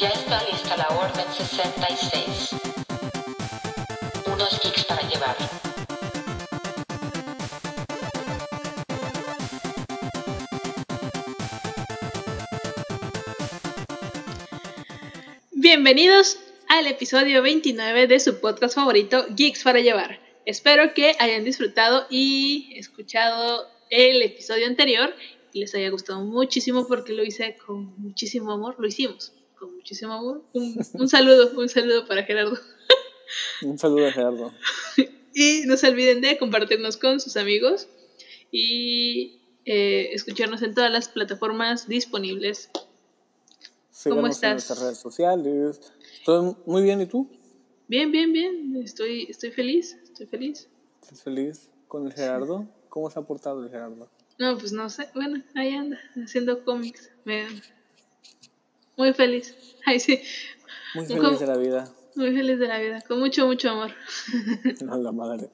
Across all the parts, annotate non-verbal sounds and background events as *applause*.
Ya está lista la Orden 66. Unos geeks para llevar. Bienvenidos al episodio 29 de su podcast favorito, Geeks para Llevar. Espero que hayan disfrutado y escuchado el episodio anterior y les haya gustado muchísimo porque lo hice con muchísimo amor, lo hicimos muchísimo amor. Un, un saludo, un saludo para Gerardo. Un saludo a Gerardo. Y no se olviden de compartirnos con sus amigos y eh, escucharnos en todas las plataformas disponibles. Síganos en estás? nuestras redes sociales. Estoy muy bien, ¿y tú? Bien, bien, bien. Estoy, estoy feliz, estoy feliz. ¿Estás feliz con el Gerardo? ¿Cómo se ha portado el Gerardo? No, pues no sé. Bueno, ahí anda, haciendo cómics. Me- Muy feliz. *laughs* Ay, sí. Muy feliz de la vida. Muy feliz de la vida. Con mucho, mucho amor. *laughs* A la madre.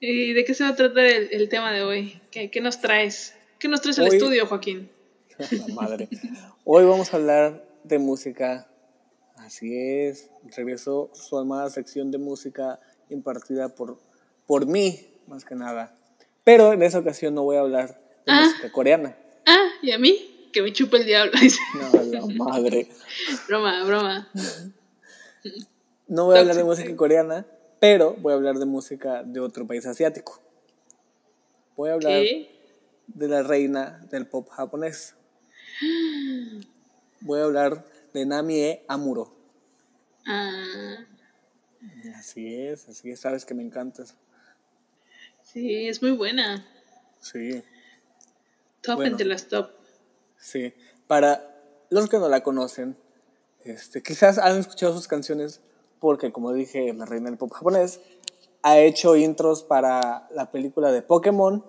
¿Y de qué se va a tratar el, el tema de hoy? ¿Qué, qué nos traes? ¿Qué nos traes al Hoy- estudio, Joaquín? *laughs* La madre. Hoy vamos a hablar de música. Así es. Regresó su amada sección de música impartida por, por mí, más que nada. Pero en esa ocasión no voy a hablar de Ah. música coreana. Ah, ¿y a mí? Que me chupa el diablo. *laughs* No, la madre. broma, broma. No voy a hablar de música coreana, pero voy a hablar de música de otro país asiático. Voy a hablar ¿Qué? de la reina del pop japonés. Voy a hablar de Namie Amuro. Ah, Así es, así es, sabes que me encantas. sí, es muy buena. Sí, Top Bueno. entre las top. Sí. Para los que no la conocen, este, quizás han escuchado sus canciones porque, como dije, la reina del pop japonés ha hecho intros para la película de Pokémon,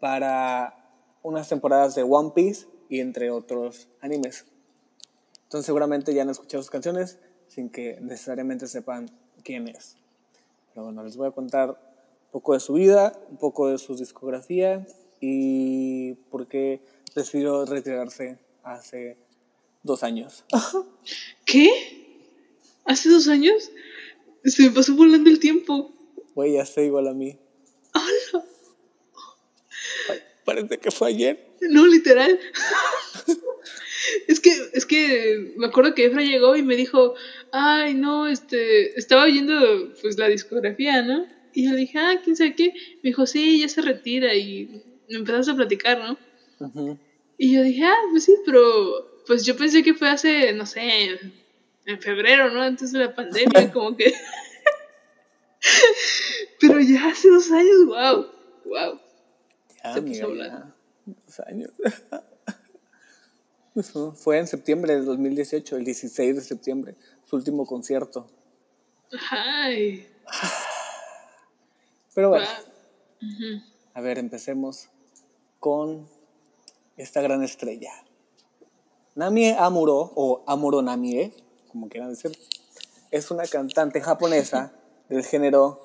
para unas temporadas de One Piece y entre otros animes. Entonces seguramente ya han escuchado sus canciones sin que necesariamente sepan quién es. Pero bueno, les voy a contar un poco de su vida, un poco de su discografía y por qué decidió retirarse hace dos años. ¿Qué? ¿Hace dos años? Se me pasó volando el tiempo. Güey, ya sé igual a mí. ¡Hala! Pa- Parece que fue ayer. No, literal. es que, es que me acuerdo que Efra llegó y me dijo, ay, no, este, estaba oyendo pues la discografía, ¿no? Y yo le dije, ah, quién sabe qué. Me dijo, sí, ya se retira y me empezaste a platicar, ¿no? Ujú. Y yo dije, ah, pues sí, pero pues yo pensé que fue hace, no sé, en febrero, ¿no? Antes de la pandemia, *laughs* como que... *laughs* pero ya hace dos años, wow, wow. Ya, Se puso amiga, hablando. ya. Dos años. *laughs* Eso Fue en septiembre del 2018, el 16 de septiembre, su último concierto. Ay, Pero bueno, wow. A ver, empecemos con esta gran estrella. Namie Amuro, o Amuro Namie, como quieran decir, es una cantante japonesa *laughs* del género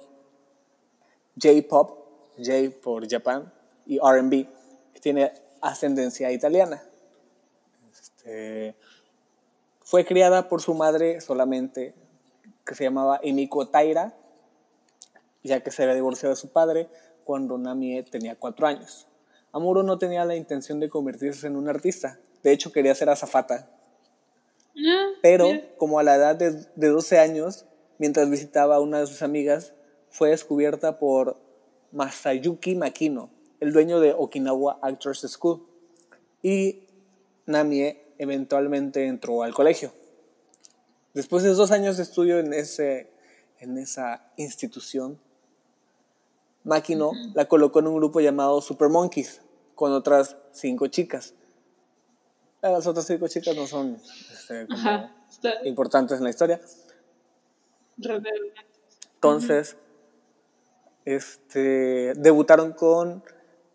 J-pop, J por Japan, y RB, que tiene ascendencia italiana. Este, fue criada por su madre solamente, que se llamaba Emiko Taira, ya que se había divorciado de su padre cuando Namie tenía cuatro años. Amuro no tenía la intención de convertirse en un artista, de hecho quería ser azafata, Ah, pero mira. como a la edad de, de 12 años, mientras visitaba a una de sus amigas, fue descubierta por Masayuki Makino, el dueño de Okinawa Actors School, y Namie eventualmente entró al colegio. Después de dos años de estudio en, ese, en esa institución, Makino la colocó en un grupo llamado Super Monkeys con otras cinco chicas. Las otras cinco chicas no son este, como Ajá, está importantes en la historia. Entonces, este, debutaron con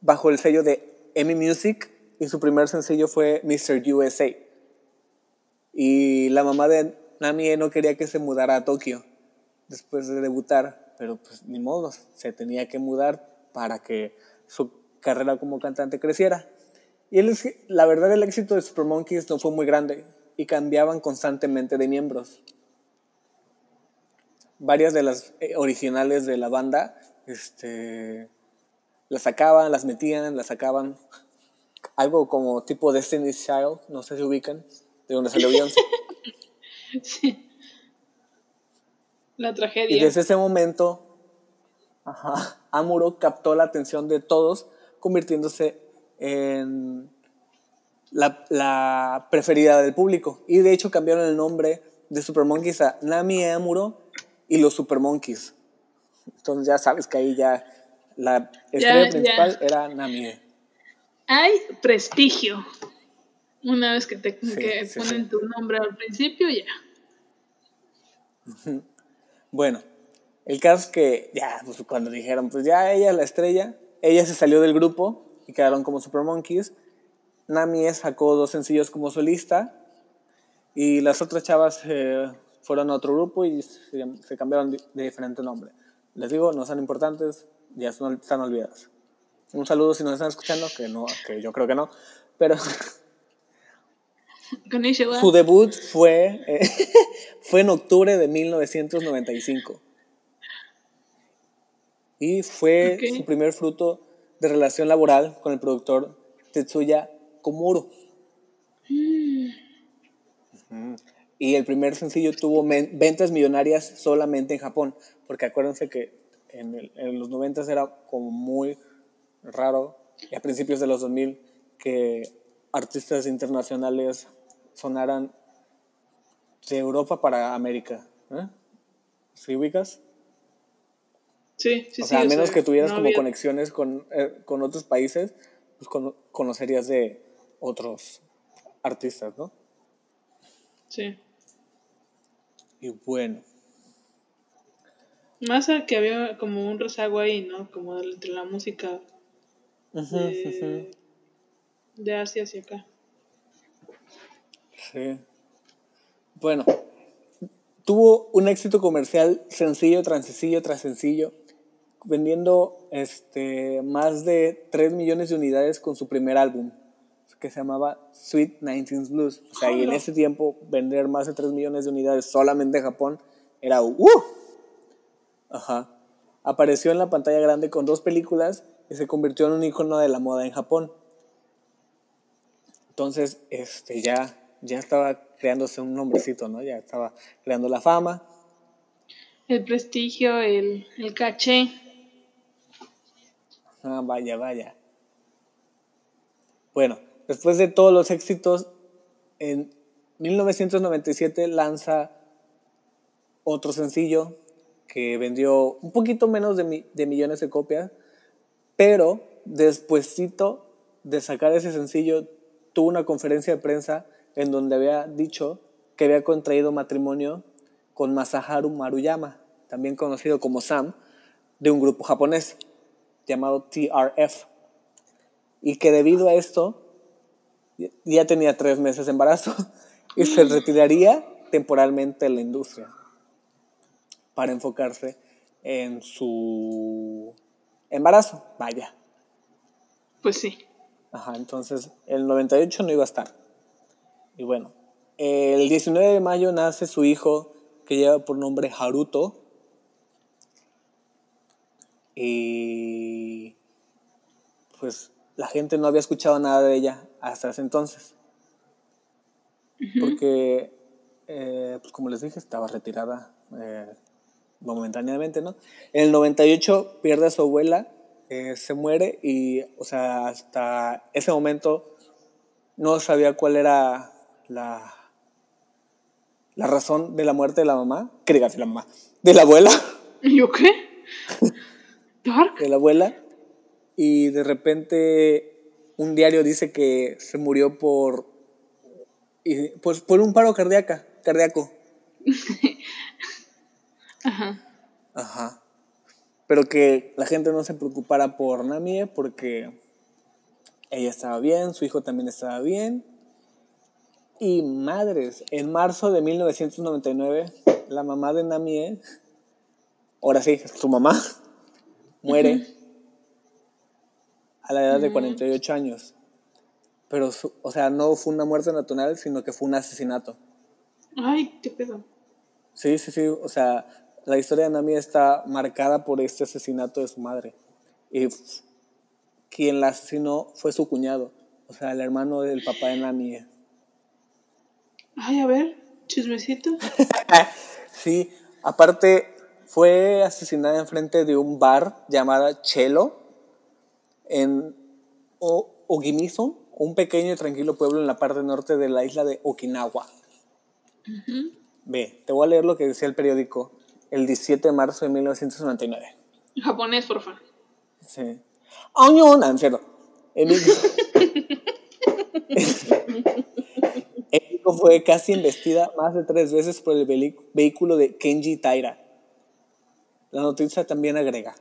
bajo el sello de EMI Music y su primer sencillo fue Mr. USA. Y la mamá de Namie no quería que se mudara a Tokio después de debutar, pero pues ni modo, se tenía que mudar para que su carrera como cantante creciera. Y el, la verdad el éxito de Super Monkeys no fue muy grande y cambiaban constantemente de miembros. Varias de las eh, originales de la banda este, las sacaban, las metían, las sacaban. Algo como tipo Destiny's Child, no sé si ubican, de donde salió Beyoncé. *laughs* Sí. La tragedia. Y desde ese momento, ajá, Amuro captó la atención de todos, convirtiéndose en la, la, preferida del público. Y de hecho cambiaron el nombre de Super Monkeys a Nami Amuro y los Super Monkeys. Entonces ya sabes que ahí ya la estrella Ya, principal ya. era Namie. Hay prestigio. Una vez que te Sí, que sí, ponen sí. tu nombre al principio, ya. Bueno, el caso es que ya, pues cuando dijeron, pues ya ella es la estrella, ella se salió del grupo y quedaron como Super Monkeys. Namie sacó dos sencillos como solista y las otras chavas eh, fueron a otro grupo y se, se cambiaron de, de diferente nombre. Les digo, no son importantes, ya son, están olvidadas. Un saludo si nos están escuchando, que no, que yo creo que no, pero *laughs* su debut fue, eh, *laughs* fue en octubre de 1995. Y fue su primer fruto de relación laboral con el productor Tetsuya Komuro. Ujú. Y el primer sencillo tuvo ventas millonarias solamente en Japón, porque acuérdense que en, el- en los 90 era como muy raro, y a principios de los 2000, que artistas internacionales sonaran de Europa para América. ¿eh? ¿Sí ubicas? Sí, sí, o sí. sea, a menos que tuvieras no como había- conexiones con, eh, con otros países, pues cono- conocerías de otros artistas, ¿no? Sí. Y bueno, Más a que había como un rezago ahí, ¿no? Como entre la música de, de Asia hacia acá. Sí. Bueno, tuvo un éxito comercial sencillo tras sencillo tras sencillo, vendiendo este, más de 3 millones de unidades con su primer álbum, que se llamaba Sweet 19 Blues. O sea, y en ese tiempo vender más de 3 millones de unidades solamente en Japón era ¡uh! Ajá. Apareció en la pantalla grande con dos películas y se convirtió en un icono de la moda en Japón. Entonces, este, ya, ya estaba creándose un nombrecito, ¿no? Ya estaba creando la fama. El prestigio, el, el caché. Ah, vaya, vaya. Bueno, después de todos los éxitos, en 1997 lanza otro sencillo que vendió un poquito menos de, de millones de copias, pero despuesito de sacar ese sencillo tuvo una conferencia de prensa en donde había dicho que había contraído matrimonio con Masaharu Maruyama, también conocido como Sam, de un grupo japonés llamado TRF. Y que debido a esto ya- tenía tres meses de embarazo *laughs* y se retiraría temporalmente de la industria para enfocarse en su embarazo. Vaya. Pues sí. Ajá, entonces el 98 no iba a estar. Y bueno, el 19 de mayo nace su hijo que lleva por nombre Haruto. Y pues la gente no había escuchado nada de ella hasta ese entonces. Porque, eh, pues como les dije, estaba retirada eh, momentáneamente, ¿no? En el 98 pierde a su abuela, eh, se muere y, o sea, hasta ese momento no sabía cuál era la, la razón de la muerte de la mamá, que diga, de la mamá, de la abuela, ¿Y yo qué? ¿Dark? de la abuela, y de repente un diario dice que se murió por, y, pues, por un paro cardíaca, cardíaco. *laughs* Ajá. Ajá. Pero que la gente no se preocupara por Namie porque ella estaba bien, su hijo también estaba bien. Y madres, en marzo de 1999, la mamá de Namie, ahora sí, su mamá, muere a la edad de 48 años. pero, su- o sea, no fue una muerte natural, sino que fue un asesinato. Ay, qué pedo. Sí, sí, sí, o sea, la historia de Nami está marcada por este asesinato de su madre. Y quien la asesinó fue su cuñado, o sea, el hermano del papá de Nami. Ay, a ver, chismecito. *laughs* Sí, aparte fue asesinada enfrente de un bar llamado Chelo en o Ogimizo, un pequeño y tranquilo pueblo en la parte norte de la isla de Okinawa. Ve, te voy a leer lo que decía el periódico el 17 de marzo de 1999. Japonés, por favor. Sí. ¡Año! No, México- México *laughs* fue casi investida más de tres veces por el vehículo de Kenji Taira. La noticia también agrega.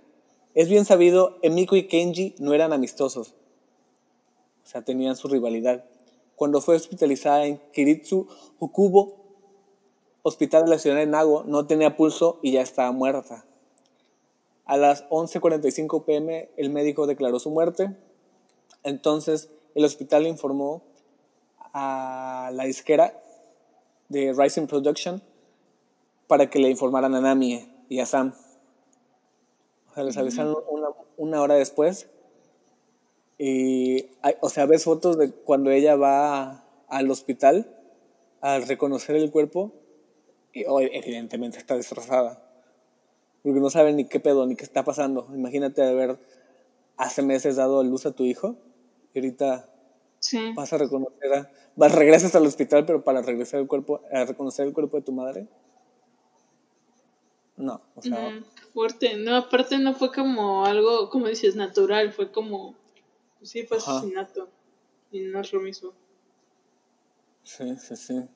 Es bien sabido, Emiko y Kenji no eran amistosos. O sea, tenían su rivalidad. Cuando fue hospitalizada en Kiritsu Okubo, hospital de la ciudad de Nago, no tenía pulso y ya estaba muerta. A las 11:45 pm el médico declaró su muerte. Entonces el hospital informó a la disquera de Rising Production para que le informaran a Nami y a Sam. O sea, les avisaron una, una hora después. Y, hay- o sea, ves fotos de cuando ella va al hospital a reconocer el cuerpo y oh, evidentemente está destrozada. Porque no saben ni qué pedo, ni qué está pasando. Imagínate haber hace meses dado a luz a tu hijo y ahorita Sí. vas a reconocer a, vas, regresas al hospital, pero para regresar el cuerpo, a reconocer el cuerpo de tu madre. No, o sea, Mm, fuerte. No, aparte no fue como algo, como dices, natural. Fue como. Pues sí, fue Ajá. asesinato. Y no es lo mismo. sí, sí, sí.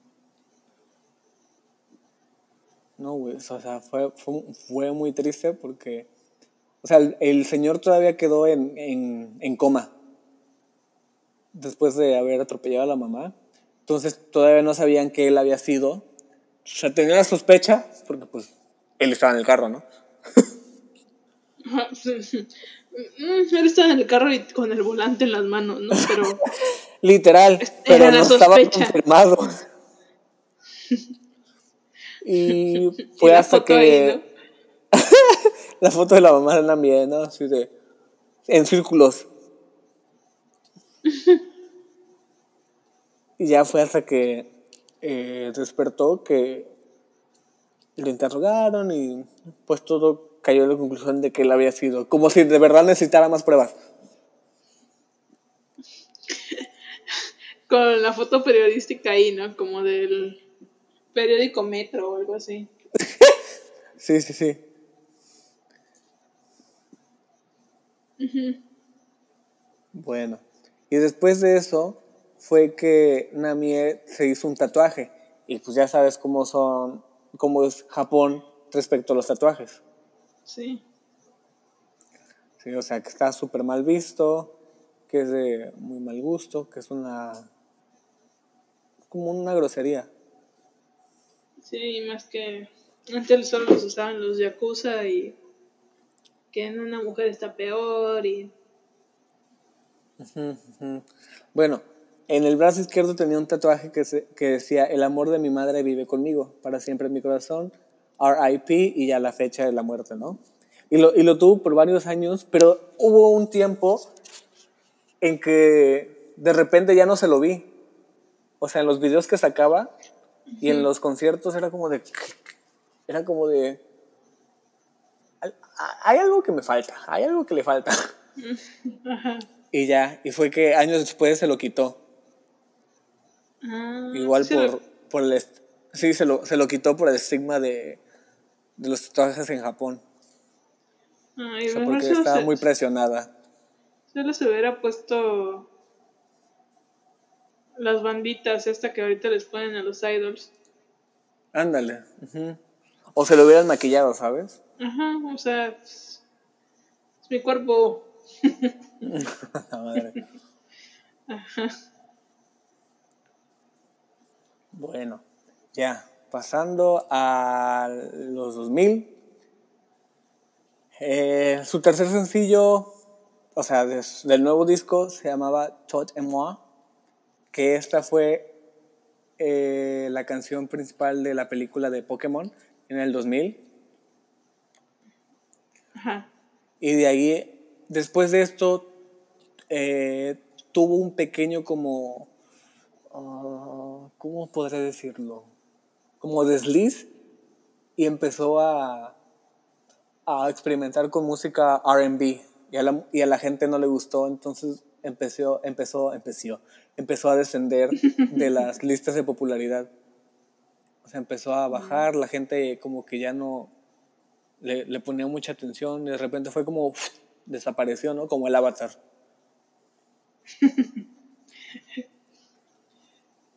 No, güey, o sea, fue, fue, fue muy triste porque, o sea, el, el señor todavía quedó en, en, en coma después de haber atropellado a la mamá. Entonces todavía no sabían que él había sido. O sea, tenía la sospecha, porque pues él estaba en el carro, ¿no? *laughs* Él estaba en el carro y con el volante en las manos, ¿no? Pero. *laughs* Literal, Era pero la no estaba confirmado. *laughs* Y fue la hasta que ahí, ¿no? la foto de la mamá de Nami, ¿no? Así de en círculos. y ya fue hasta que eh, despertó que lo interrogaron y pues todo cayó en la conclusión de que él había sido, como si de verdad necesitara más pruebas. Con la foto periodística ahí, ¿no? Como del periódico Metro o algo así. *laughs* Sí, sí, sí. Bueno, y después de eso fue que Namie se hizo un tatuaje. Y pues ya sabes cómo son, cómo es Japón respecto a los tatuajes. Sí. Sí, o sea, que está súper mal visto, que es de muy mal gusto, que es una. como una grosería. Sí, más que antes solo los usaban los yakuza y que en una mujer está peor y. Bueno, en el brazo izquierdo tenía un tatuaje que, se- que decía: El amor de mi madre vive conmigo, para siempre en mi corazón, RIP y ya la fecha de la muerte, ¿no? Y lo, y lo tuvo por varios años, pero hubo un tiempo en que de repente ya no se lo vi. O sea, en los videos que sacaba y en los conciertos era como de. Era como de. "Hay- Hay algo que me falta, hay algo que le falta. *laughs* Y ya, y fue que años después se lo quitó. Ah, Igual sí, por, lo- por el... Sí, se lo, se lo quitó por el estigma de, de los tatuajes en Japón. Ay, O sea, porque solo estaba se, muy presionada. solo se hubiera puesto las banditas esta que ahorita les ponen a los idols. Ándale. O se lo hubieran maquillado, ¿sabes? Ajá, o sea, es, es mi cuerpo. *laughs* Madre. *laughs* Bueno, ya, pasando a los 2000. eh, su tercer sencillo, o sea, de- del nuevo disco se llamaba Tot et Moi. que esta fue eh, la canción principal de la película de Pokémon en el 2000. Ajá. Y de ahí, después de esto, eh, tuvo un pequeño como, ah, ¿cómo podré decirlo? Como desliz y empezó a, a experimentar con música RB y, a la- y a la gente no le gustó, entonces empezó, empezó, empezó, empezó a descender de *laughs* las listas de popularidad. O sea, empezó a bajar, la gente como que ya no le, le ponía mucha atención y de repente fue como uf, desapareció, ¿no? Como el avatar. *laughs*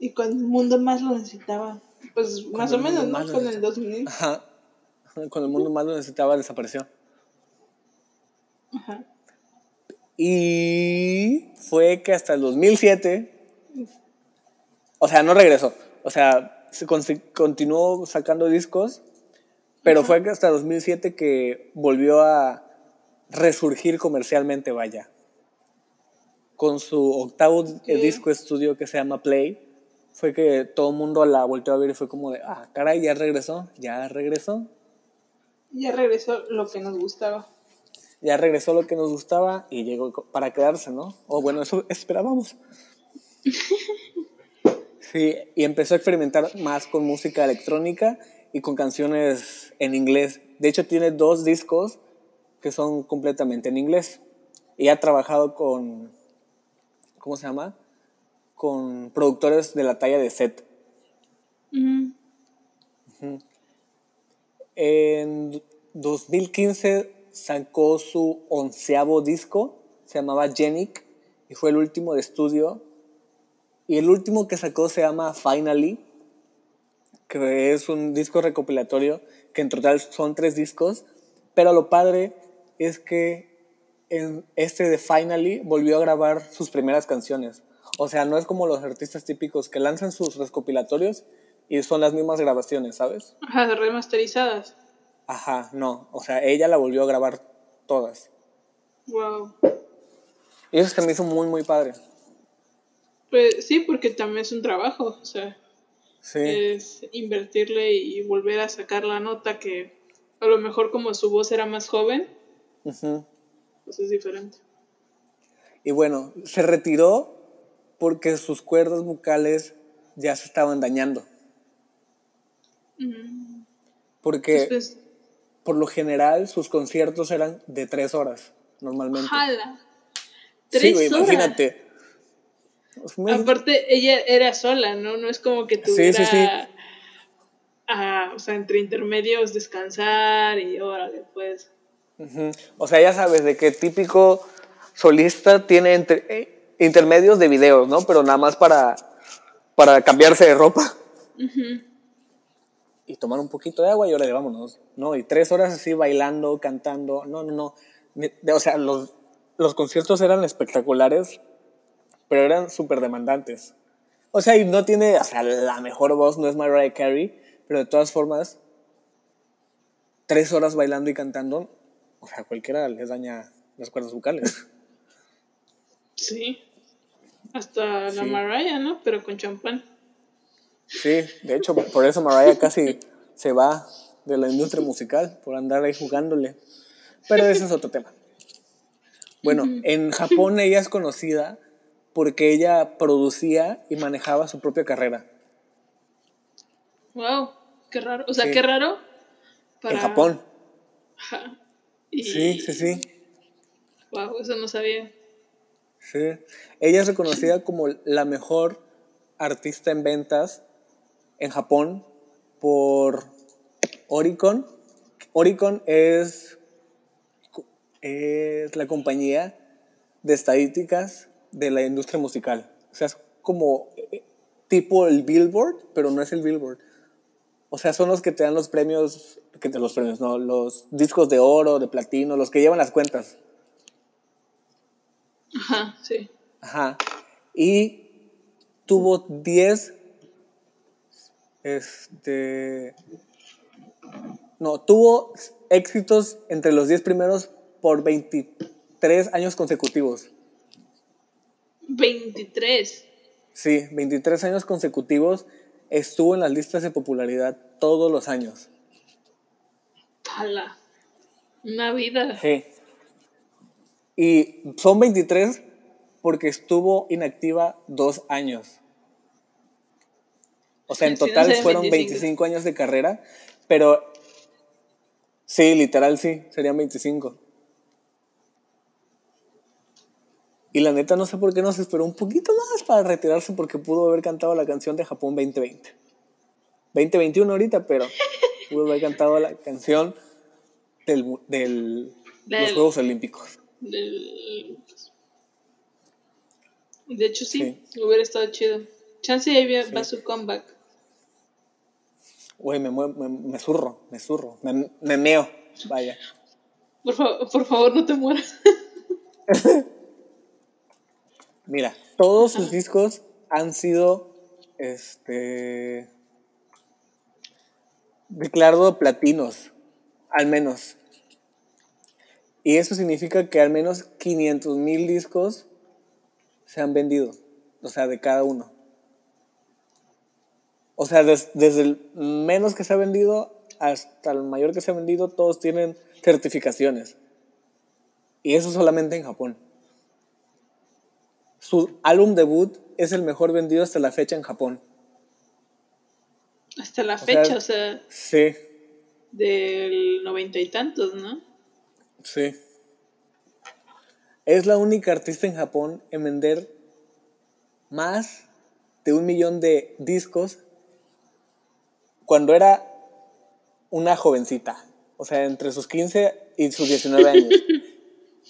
Y cuando el mundo más lo necesitaba. Pues más o menos, ¿no? Con el 2000. Ajá. Cuando el mundo más lo necesitaba, desapareció. Ajá. Y fue que hasta el 2007, o sea, no regresó, o sea, se continuó sacando discos, pero fue que hasta 2007 que volvió a resurgir comercialmente, vaya. Con su octavo Sí. disco estudio que se llama Play, fue que todo el mundo la volteó a ver y fue como de, ah, caray, ya regresó, ya regresó. Ya regresó lo que nos gustaba. ya regresó lo que nos gustaba y llegó para quedarse, ¿no? O bueno, eso esperábamos. *laughs* Sí, y empezó a experimentar más con música electrónica y con canciones en inglés. De hecho, tiene dos discos que son completamente en inglés. Y ha trabajado con, ¿cómo se llama? Con productores de la talla de Set. Ujú. En 2015 sacó su onceavo disco, se llamaba Genic, y fue el último de estudio. Y el último que sacó se llama Finally, que es un disco recopilatorio, que en total son tres discos, pero lo padre es que en este de Finally volvió a grabar sus primeras canciones. O sea, no es como los artistas típicos que lanzan sus recopilatorios y son las mismas grabaciones, ¿sabes? Ajá, remasterizadas. Ajá, no. O sea, ella la volvió a grabar todas. Wow. Y eso se me hizo muy, muy padre. Pues sí, porque también es un trabajo. O sea, Sí. es invertirle y volver a sacar la nota que a lo mejor como su voz era más joven, Ujú. pues es diferente. Y bueno, se retiró porque sus cuerdas vocales ya se estaban dañando. Mm. Porque Pues, por lo general sus conciertos eran de tres horas, normalmente. Sí, Tres horas. imagínate. Muy- Aparte, ella era sola, ¿no? No es como que Sí, tuviera, sí, sí. ah, o sea, entre intermedios descansar y órale, pues. O sea, ya sabes de que típico solista tiene entre- eh, intermedios de videos, ¿no? Pero nada más para, para cambiarse de ropa. Ujú. y tomar un poquito de agua y ahora vámonos, ¿no? Y tres horas así bailando, cantando, no, no, no. O sea, los, los conciertos eran espectaculares, pero eran súper demandantes. O sea, y no tiene, o sea, la mejor voz no es Mariah Carey, pero de todas formas, tres horas bailando y cantando, o sea, cualquiera les daña las cuerdas vocales. Sí. Hasta la Sí. Mariah, ¿no? Pero con champán. Sí, de hecho, por eso Mariah casi se va de la industria musical, por andar ahí jugándole. Pero ese es otro tema. Bueno, en Japón ella es conocida porque ella producía y manejaba su propia carrera. Wow, qué raro. O sea, Sí. qué raro. En Japón. Ajá. Y... Sí, sí, sí. Wow, eso no sabía. Sí. Ella es reconocida como la mejor artista en ventas en Japón por Oricon. Oricon es, es la compañía de estadísticas de la industria musical. O sea, es como eh, tipo el Billboard, pero no es el Billboard. O sea, son los que te dan los premios, que te los premios, no, los discos de oro, de platino, los que llevan las cuentas. Ajá, sí. Ajá. Y tuvo 10. Este. No, tuvo éxitos entre los 10 primeros por 23 años consecutivos. 23. Sí, 23 años consecutivos estuvo en las listas de popularidad todos los años. Pala. Una vida. Sí. Y son 23 porque estuvo inactiva dos años. O sea, en Sí, no total fueron 25. 25 años de carrera, pero sí, literal sí, serían 25. Y la neta no sé por qué no se esperó un poquito más para retirarse porque pudo haber cantado la canción de Japón 2020. 2021 ahorita, pero pudo haber cantado la canción del, *laughs* del, los Juegos Olímpicos. Del- De hecho, sí, Sí. hubiera estado chido. Chance ahí Sí. va su comeback. Güey, me, me, me zurro, me zurro, me, me meo, vaya. Por, fa- por favor, no te mueras. *laughs* Mira, todos sus discos han sido, este, declarados platinos, al menos. Y eso significa que al menos 500 mil discos se han vendido, o sea, de cada uno. O sea, des- desde el menos que se ha vendido hasta el mayor que se ha vendido, todos tienen certificaciones. Y eso solamente en Japón. Su álbum debut es el mejor vendido hasta la fecha en Japón. Hasta la O sea, fecha, o sea, Sí, del noventa y tantos, ¿no? Sí. Es la única artista en Japón en vender más de un millón de discos cuando era una jovencita. O sea, entre sus 15 y sus 19 años.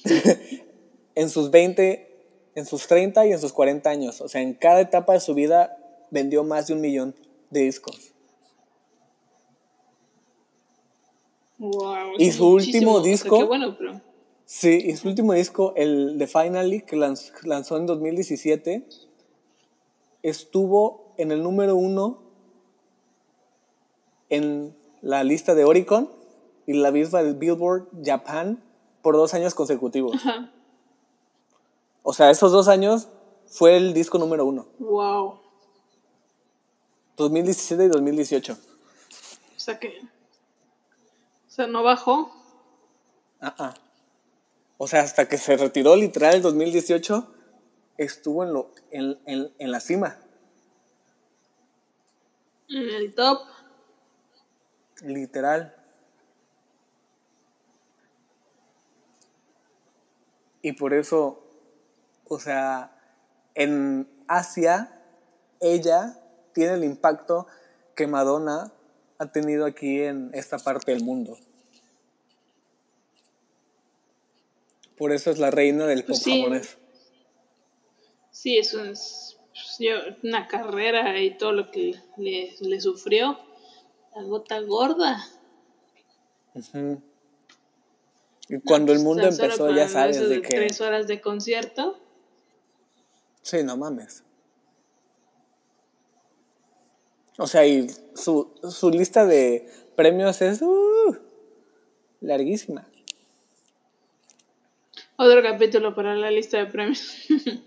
*laughs* en sus 20, en sus 30 y en sus 40 años. O sea, en cada etapa de su vida vendió más de un millón de discos. Wow, Y su último muchísimo. O sea, disco- qué bueno, pero. Sí, y su último disco, el de Finally, que lanz- lanzó en 2017, estuvo en el número uno en la lista de Oricon y la misma del Billboard Japan por dos años consecutivos. Ajá. O sea, esos dos años fue el disco número uno, Wow. 2017 y 2018. O sea que. O sea, no bajó. Ah, ah. O sea, hasta que se retiró literal el 2018, estuvo en, lo, en, en- en la cima. En el top. Literal. Y por eso, o sea, en Asia, ella tiene el impacto que Madonna ha tenido aquí en esta parte del mundo. Por eso es la reina del pop Pues sí. japonés. Sí, es pues, yo- una carrera y todo lo que le, le sufrió. La gota gorda. Ujú. Y cuando el mundo solo empezó, ya sabes de que... Tres horas de concierto. Sí, no mames. O sea, y su, su lista de premios es uh, larguísima. Otro capítulo para la lista de premios.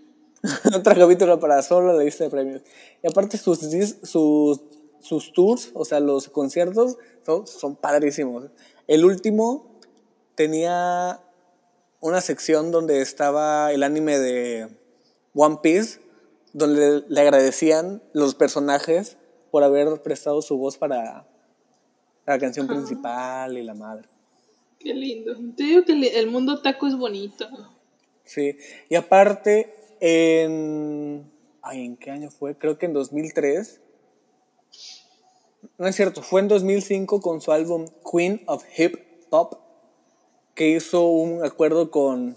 *laughs* Otro capítulo para solo la lista de premios. Y aparte sus, sus, sus tours, o sea, los conciertos, son, son padrísimos. El último tenía una sección donde estaba el anime de One Piece, donde le agradecían los personajes por haber prestado su voz para la canción principal y la madre. Qué lindo. Te digo que el- el mundo taco es bonito. Sí, y aparte, en... Ay, ¿en qué año fue? Creo que en 2003. No es cierto, fue en 2005 con su álbum Queen of Hip Hop, que hizo un acuerdo con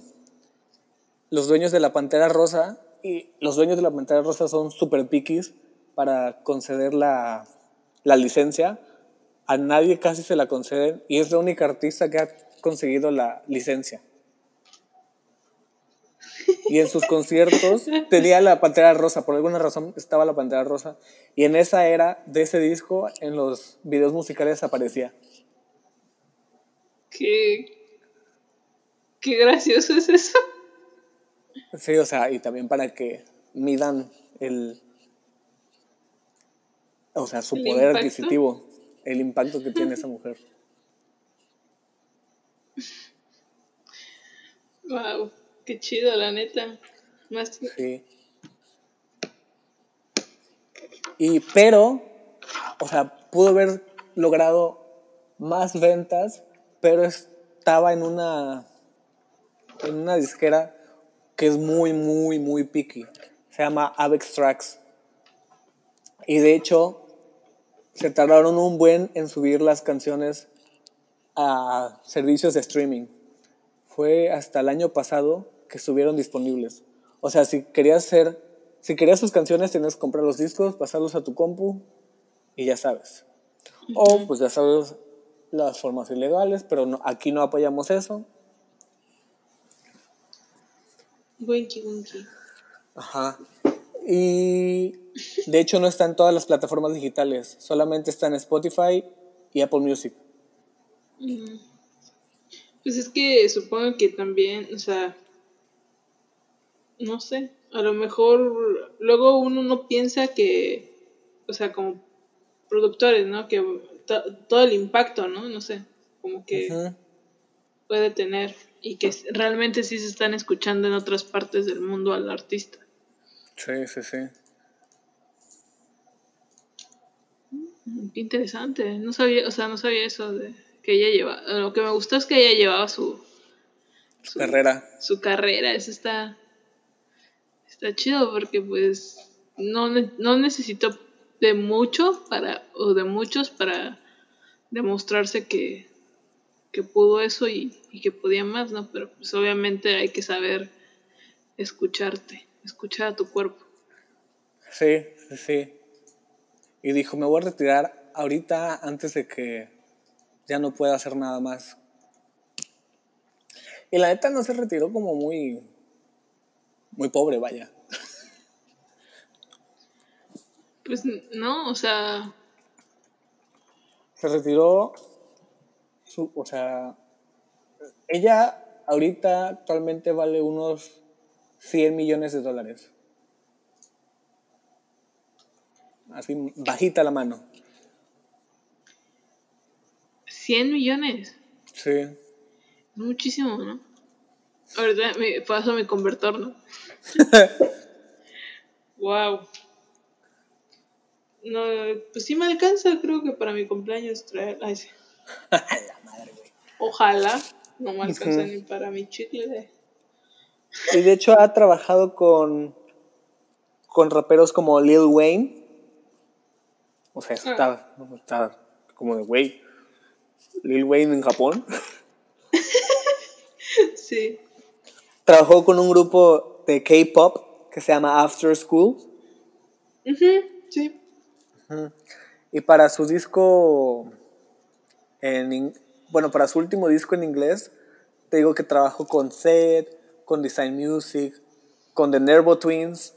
los dueños de la Pantera Rosa, y los dueños de la Pantera Rosa son super piquis para conceder la, la licencia. A nadie casi se la conceden, y es la única artista que ha conseguido la licencia. Y en sus conciertos tenía la Pantera Rosa, por alguna razón estaba la Pantera Rosa. Y en esa era de ese disco, en los videos musicales aparecía. Qué, qué gracioso es eso. Sí, o sea, y también para que midan el, O sea, su ¿El poder impacto? adquisitivo, el impacto que tiene esa mujer. Wow, qué chido, la neta. Más Sí. Y pero, o sea, pudo haber logrado más ventas, pero estaba en una en una disquera que es muy, muy, muy picky. Se llama Avex Tracks. Y de hecho, se tardaron un buen en subir las canciones a servicios de streaming. Fue hasta el año pasado que estuvieron disponibles. O sea, si querías hacer, si querías sus canciones, tenías que comprar los discos, pasarlos a tu compu y ya sabes. O pues ya sabes las formas ilegales, pero no- aquí no apoyamos eso. winky winky. Ajá. Y de hecho no está en todas las plataformas digitales, solamente está en Spotify y Apple Music. Pues es que supongo que también, o sea, no sé, a lo mejor luego uno no piensa que, o sea, como productores, ¿no? Que to- todo el impacto, ¿no? No sé, como que puede tener y que realmente sí se están escuchando en otras partes del mundo al artista. Sí, sí, sí. Qué interesante, no sabía, o sea, no sabía eso de que ella lleva, lo que me gustó es que ella llevaba su, su Carrera. su carrera, eso está está chido porque pues no, no necesitó de mucho para o de muchos para demostrarse que, que pudo eso y, y que podía más, ¿no? Pero pues obviamente hay que saber escucharte, escuchar a tu cuerpo. Sí, sí, sí. Y dijo, me voy a retirar ahorita antes de que ya no pueda hacer nada más. Y la neta no se retiró como muy, muy pobre, vaya. Pues no, o sea, Se retiró, su, o sea, ella ahorita actualmente vale unos 100 millones de dólares. Así, bajita la mano. 100 millones, Sí. muchísimo, ¿no? Ahorita me paso mi convertor, ¿no? *laughs* wow. No, pues sí me alcanza, creo que para mi cumpleaños traer. Ay, sí. *laughs* la madre, güey. Ojalá no me alcanza ni para mi chicle de. Y de hecho ha trabajado con, con raperos como Lil Wayne. O sea, está, está como de güey. Lil Wayne en Japón. *laughs* Sí. Trabajó con un grupo de K-pop que se llama After School. Ujú, sí. Y para su disco, en, bueno, para su último disco en inglés, te digo que trabajó con Zed, con Design Music, con The Nervo Twins.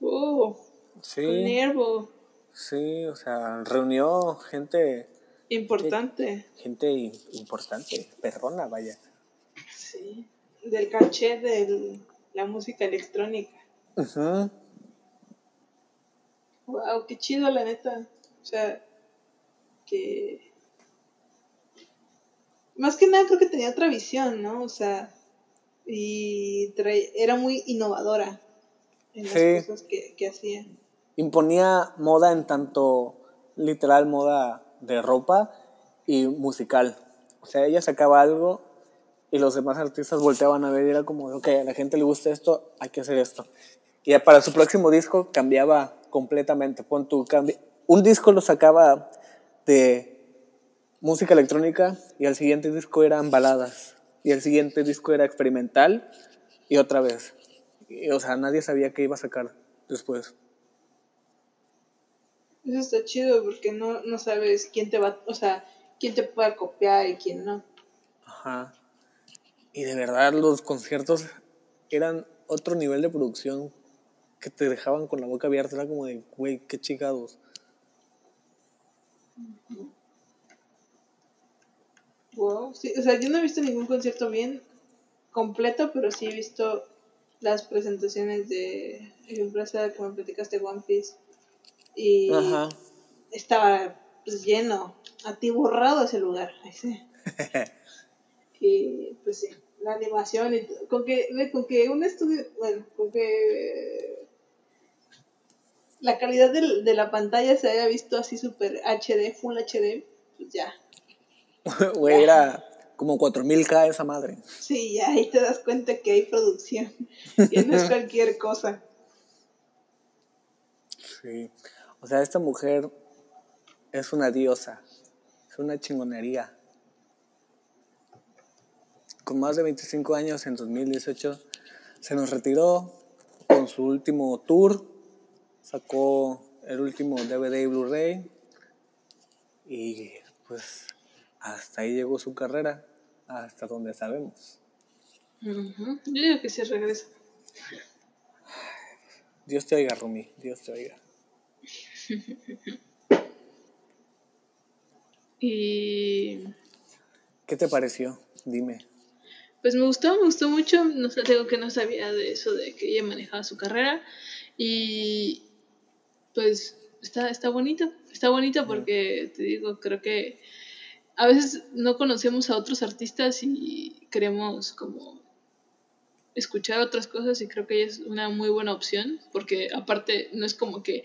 Oh, Sí, con Nervo. sí, o sea, reunió gente, Importante. gente importante, perrona, vaya. Sí. Del caché de la música electrónica. Ujú. Wow, qué chido, la neta. O sea, que. Más que nada creo que tenía otra visión, ¿no? O sea, y era muy innovadora en las Sí. cosas que, que hacía. Imponía moda en tanto literal moda de ropa y musical. O sea, ella sacaba algo y los demás artistas volteaban a ver y era como, ok, a la gente le gusta esto, hay que hacer esto. Y para su próximo disco cambiaba completamente. Pon tu un disco lo sacaba de música electrónica y al siguiente disco eran baladas y el siguiente disco era experimental y otra vez. Y, o sea, nadie sabía qué iba a sacar después. Eso está chido porque no, no sabes quién te va, o sea, quién te puede copiar y quién no. Ajá. Y de verdad los conciertos eran otro nivel de producción que te dejaban con la boca abierta. Era como de, güey, qué chingados. Wow, sí, o sea, yo no he visto ningún concierto bien completo, pero sí he visto las presentaciones de la empresa que me platicaste One Piece. Y Ajá. estaba pues, lleno, atiborrado ese lugar. *laughs* Sí. Y pues sí, la animación y. Con que, con que un estudio, bueno, con que la calidad del- de, la pantalla se haya visto así super HD, Full HD, pues ya. *laughs* Güey, era como 4000K esa madre. Sí, ya ahí te das cuenta que hay producción. Y no es cualquier cosa. Sí. O sea, esta mujer es una diosa. Es una chingonería. Con más de 25 años en 2018 se nos retiró con su último tour. Sacó el último DVD y Blu-ray. Y pues hasta ahí llegó su carrera. Hasta donde sabemos. Yo digo que sí regresa. Dios te oiga, Rumi. Dios te oiga. *laughs* Y ¿Qué te pareció? Dime. Pues me gustó, me gustó mucho. No sé, digo que no sabía de eso, de que ella manejaba su carrera. Y pues está, está bonito. Está bonito porque, te digo, creo que a veces no conocemos a otros artistas y queremos como escuchar otras cosas y creo que ella es una muy buena opción porque aparte no es como que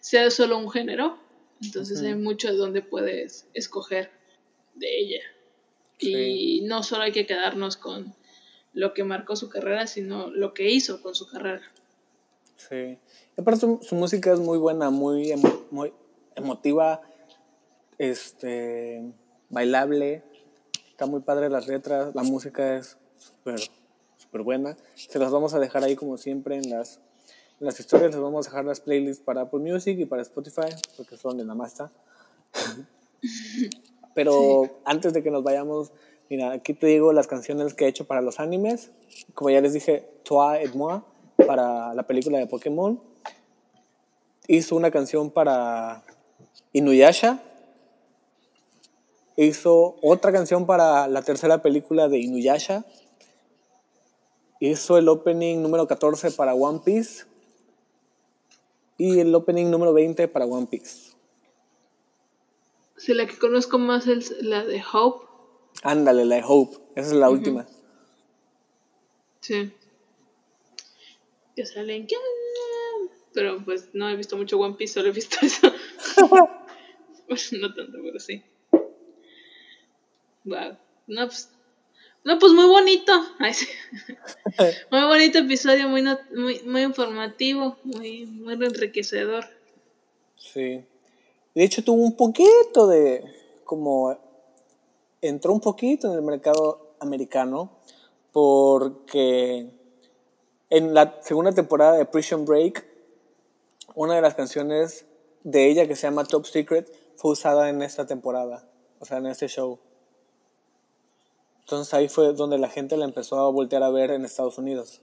sea solo un género, entonces hay mucho de donde puedes escoger de ella. Y no solo hay que quedarnos con lo que marcó su carrera, sino lo que hizo con su carrera. Sí. Y aparte su, su música es muy buena, muy, emo- muy emotiva, este, bailable. Está muy padre las letras, la música es súper súper buena. Se las vamos a dejar ahí como siempre en las, en las historias. Les vamos a dejar las playlists para Apple Music y para Spotify, porque nada más está. Pero antes de que nos vayamos, mira, aquí te digo las canciones que he hecho para los animes. Como ya les dije, Toi et moi, para la película de Pokémon. Hizo una canción para Inuyasha. Hizo otra canción para la tercera película de Inuyasha. Hizo el opening número 14 para One Piece. Y el opening número 20 para One Piece. Sí, la que conozco más es la de Hope. Ándale, la de Hope. Esa es la última. Sí. Que salen. Pero pues no he visto mucho One Piece, solo he visto eso. *laughs* *laughs* Bueno, no tanto, pero sí. Wow. No, pues. No, pues muy bonito. *laughs* Ay, sí. *laughs* Muy bonito episodio, muy, muy, muy informativo, muy, muy enriquecedor. Sí. De hecho, tuvo un poquito de. como. entró un poquito en el mercado americano. Porque. En la segunda temporada de Prison Break, una de las canciones de ella que se llama Top Secret fue usada en esta temporada, o sea, en este show. Entonces ahí fue donde la gente la empezó a voltear a ver en Estados Unidos.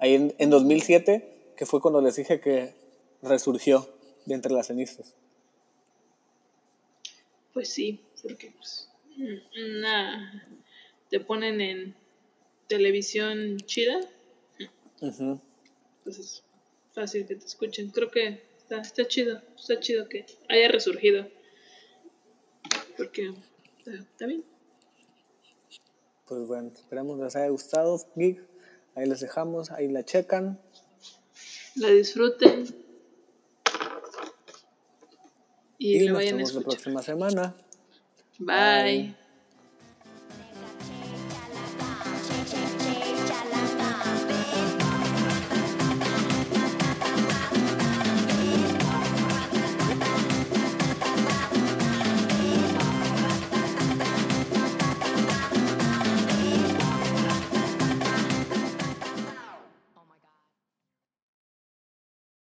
Ahí en, en 2007, que fue cuando les dije que resurgió de entre las cenizas. Pues sí, porque pues, te ponen en televisión chida, Ujú. pues es fácil que te escuchen. Creo que está, está chido, está chido que haya resurgido. Porque está, está bien. Pues bueno, esperamos les haya gustado, Geek. Ahí les dejamos, ahí la checan. La disfruten. Y, Y lo nos vayan a vemos la próxima semana. Bye. Bye.